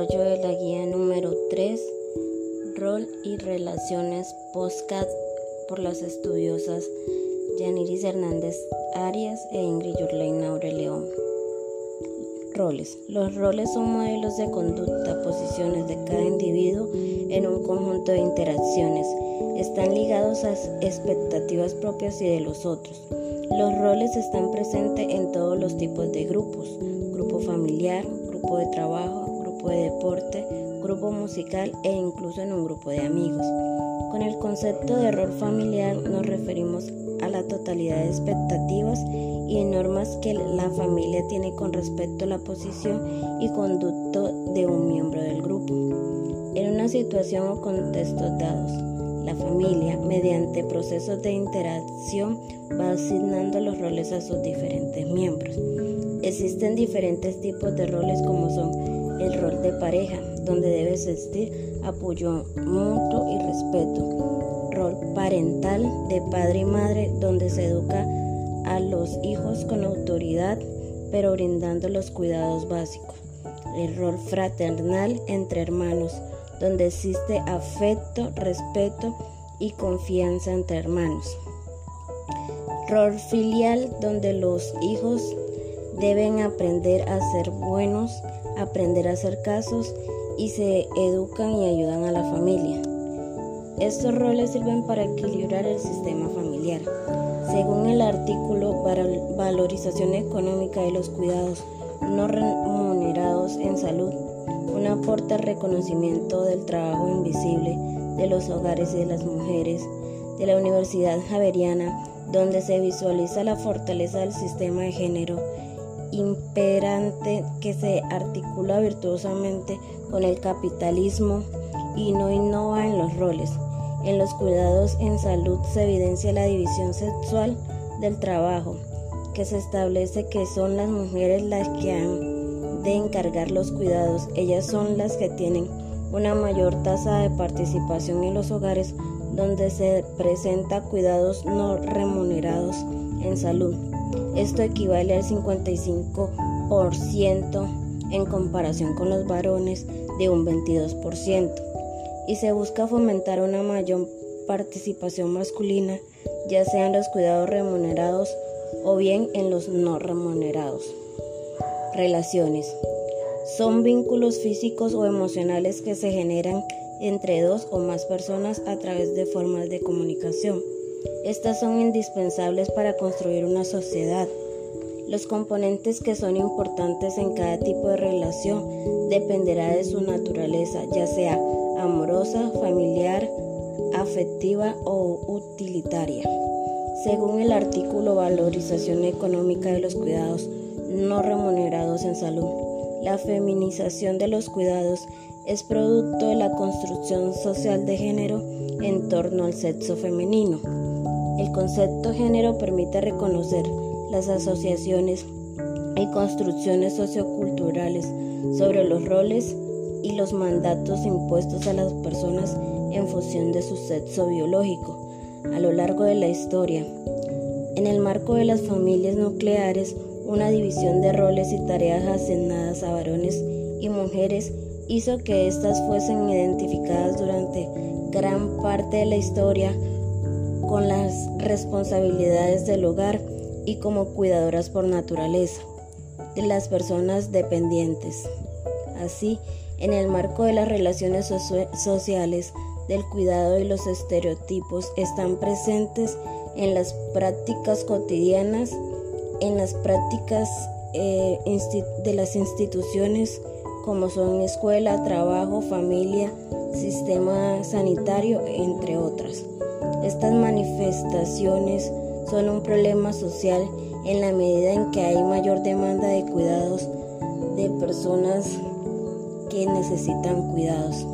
desarrollo de la guía número 3, Rol y Relaciones Postcat por las estudiosas Yaniris Hernández Arias e Ingrid Yurlein Aureleón. Roles. Los roles son modelos de conducta, posiciones de cada individuo en un conjunto de interacciones. Están ligados a expectativas propias y de los otros. Los roles están presentes en todos los tipos de grupos, grupo familiar, grupo de trabajo, grupo de deporte, grupo musical e incluso en un grupo de amigos. Con el concepto de rol familiar nos referimos a la totalidad de expectativas y normas que la familia tiene con respecto a la posición y conducto de un miembro del grupo. En una situación o contextos dados, la familia, mediante procesos de interacción, va asignando los roles a sus diferentes miembros. Existen diferentes tipos de roles como son el rol de pareja, donde debe existir apoyo mutuo y respeto. Rol parental de padre y madre, donde se educa a los hijos con autoridad, pero brindando los cuidados básicos. El rol fraternal entre hermanos, donde existe afecto, respeto y confianza entre hermanos. Rol filial, donde los hijos deben aprender a ser buenos, aprender a hacer casos y se educan y ayudan a la familia. Estos roles sirven para equilibrar el sistema familiar. Según el artículo Valorización económica de los cuidados no remunerados en salud, un aporte al reconocimiento del trabajo invisible de los hogares y de las mujeres de la Universidad Javeriana, donde se visualiza la fortaleza del sistema de género imperante que se articula virtuosamente con el capitalismo y no innova en los roles. En los cuidados en salud se evidencia la división sexual del trabajo, que se establece que son las mujeres las que han de encargar los cuidados. Ellas son las que tienen una mayor tasa de participación en los hogares donde se presenta cuidados no remunerados en salud. Esto equivale al 55% en comparación con los varones de un 22% y se busca fomentar una mayor participación masculina, ya sea en los cuidados remunerados o bien en los no remunerados. Relaciones. Son vínculos físicos o emocionales que se generan entre dos o más personas a través de formas de comunicación. Estas son indispensables para construir una sociedad. Los componentes que son importantes en cada tipo de relación dependerá de su naturaleza, ya sea amorosa, familiar, afectiva o utilitaria. Según el artículo Valorización económica de los cuidados no remunerados en salud, la feminización de los cuidados es producto de la construcción social de género en torno al sexo femenino. El concepto género permite reconocer las asociaciones y construcciones socioculturales sobre los roles y los mandatos impuestos a las personas en función de su sexo biológico a lo largo de la historia. En el marco de las familias nucleares, una división de roles y tareas asignadas a varones y mujeres hizo que éstas fuesen identificadas durante gran parte de la historia con las responsabilidades del hogar y como cuidadoras por naturaleza de las personas dependientes. Así, en el marco de las relaciones sociales, del cuidado y los estereotipos están presentes en las prácticas cotidianas, en las prácticas eh, de las instituciones como son escuela, trabajo, familia, sistema sanitario, entre otras. Estas manifestaciones son un problema social en la medida en que hay mayor demanda de cuidados de personas que necesitan cuidados.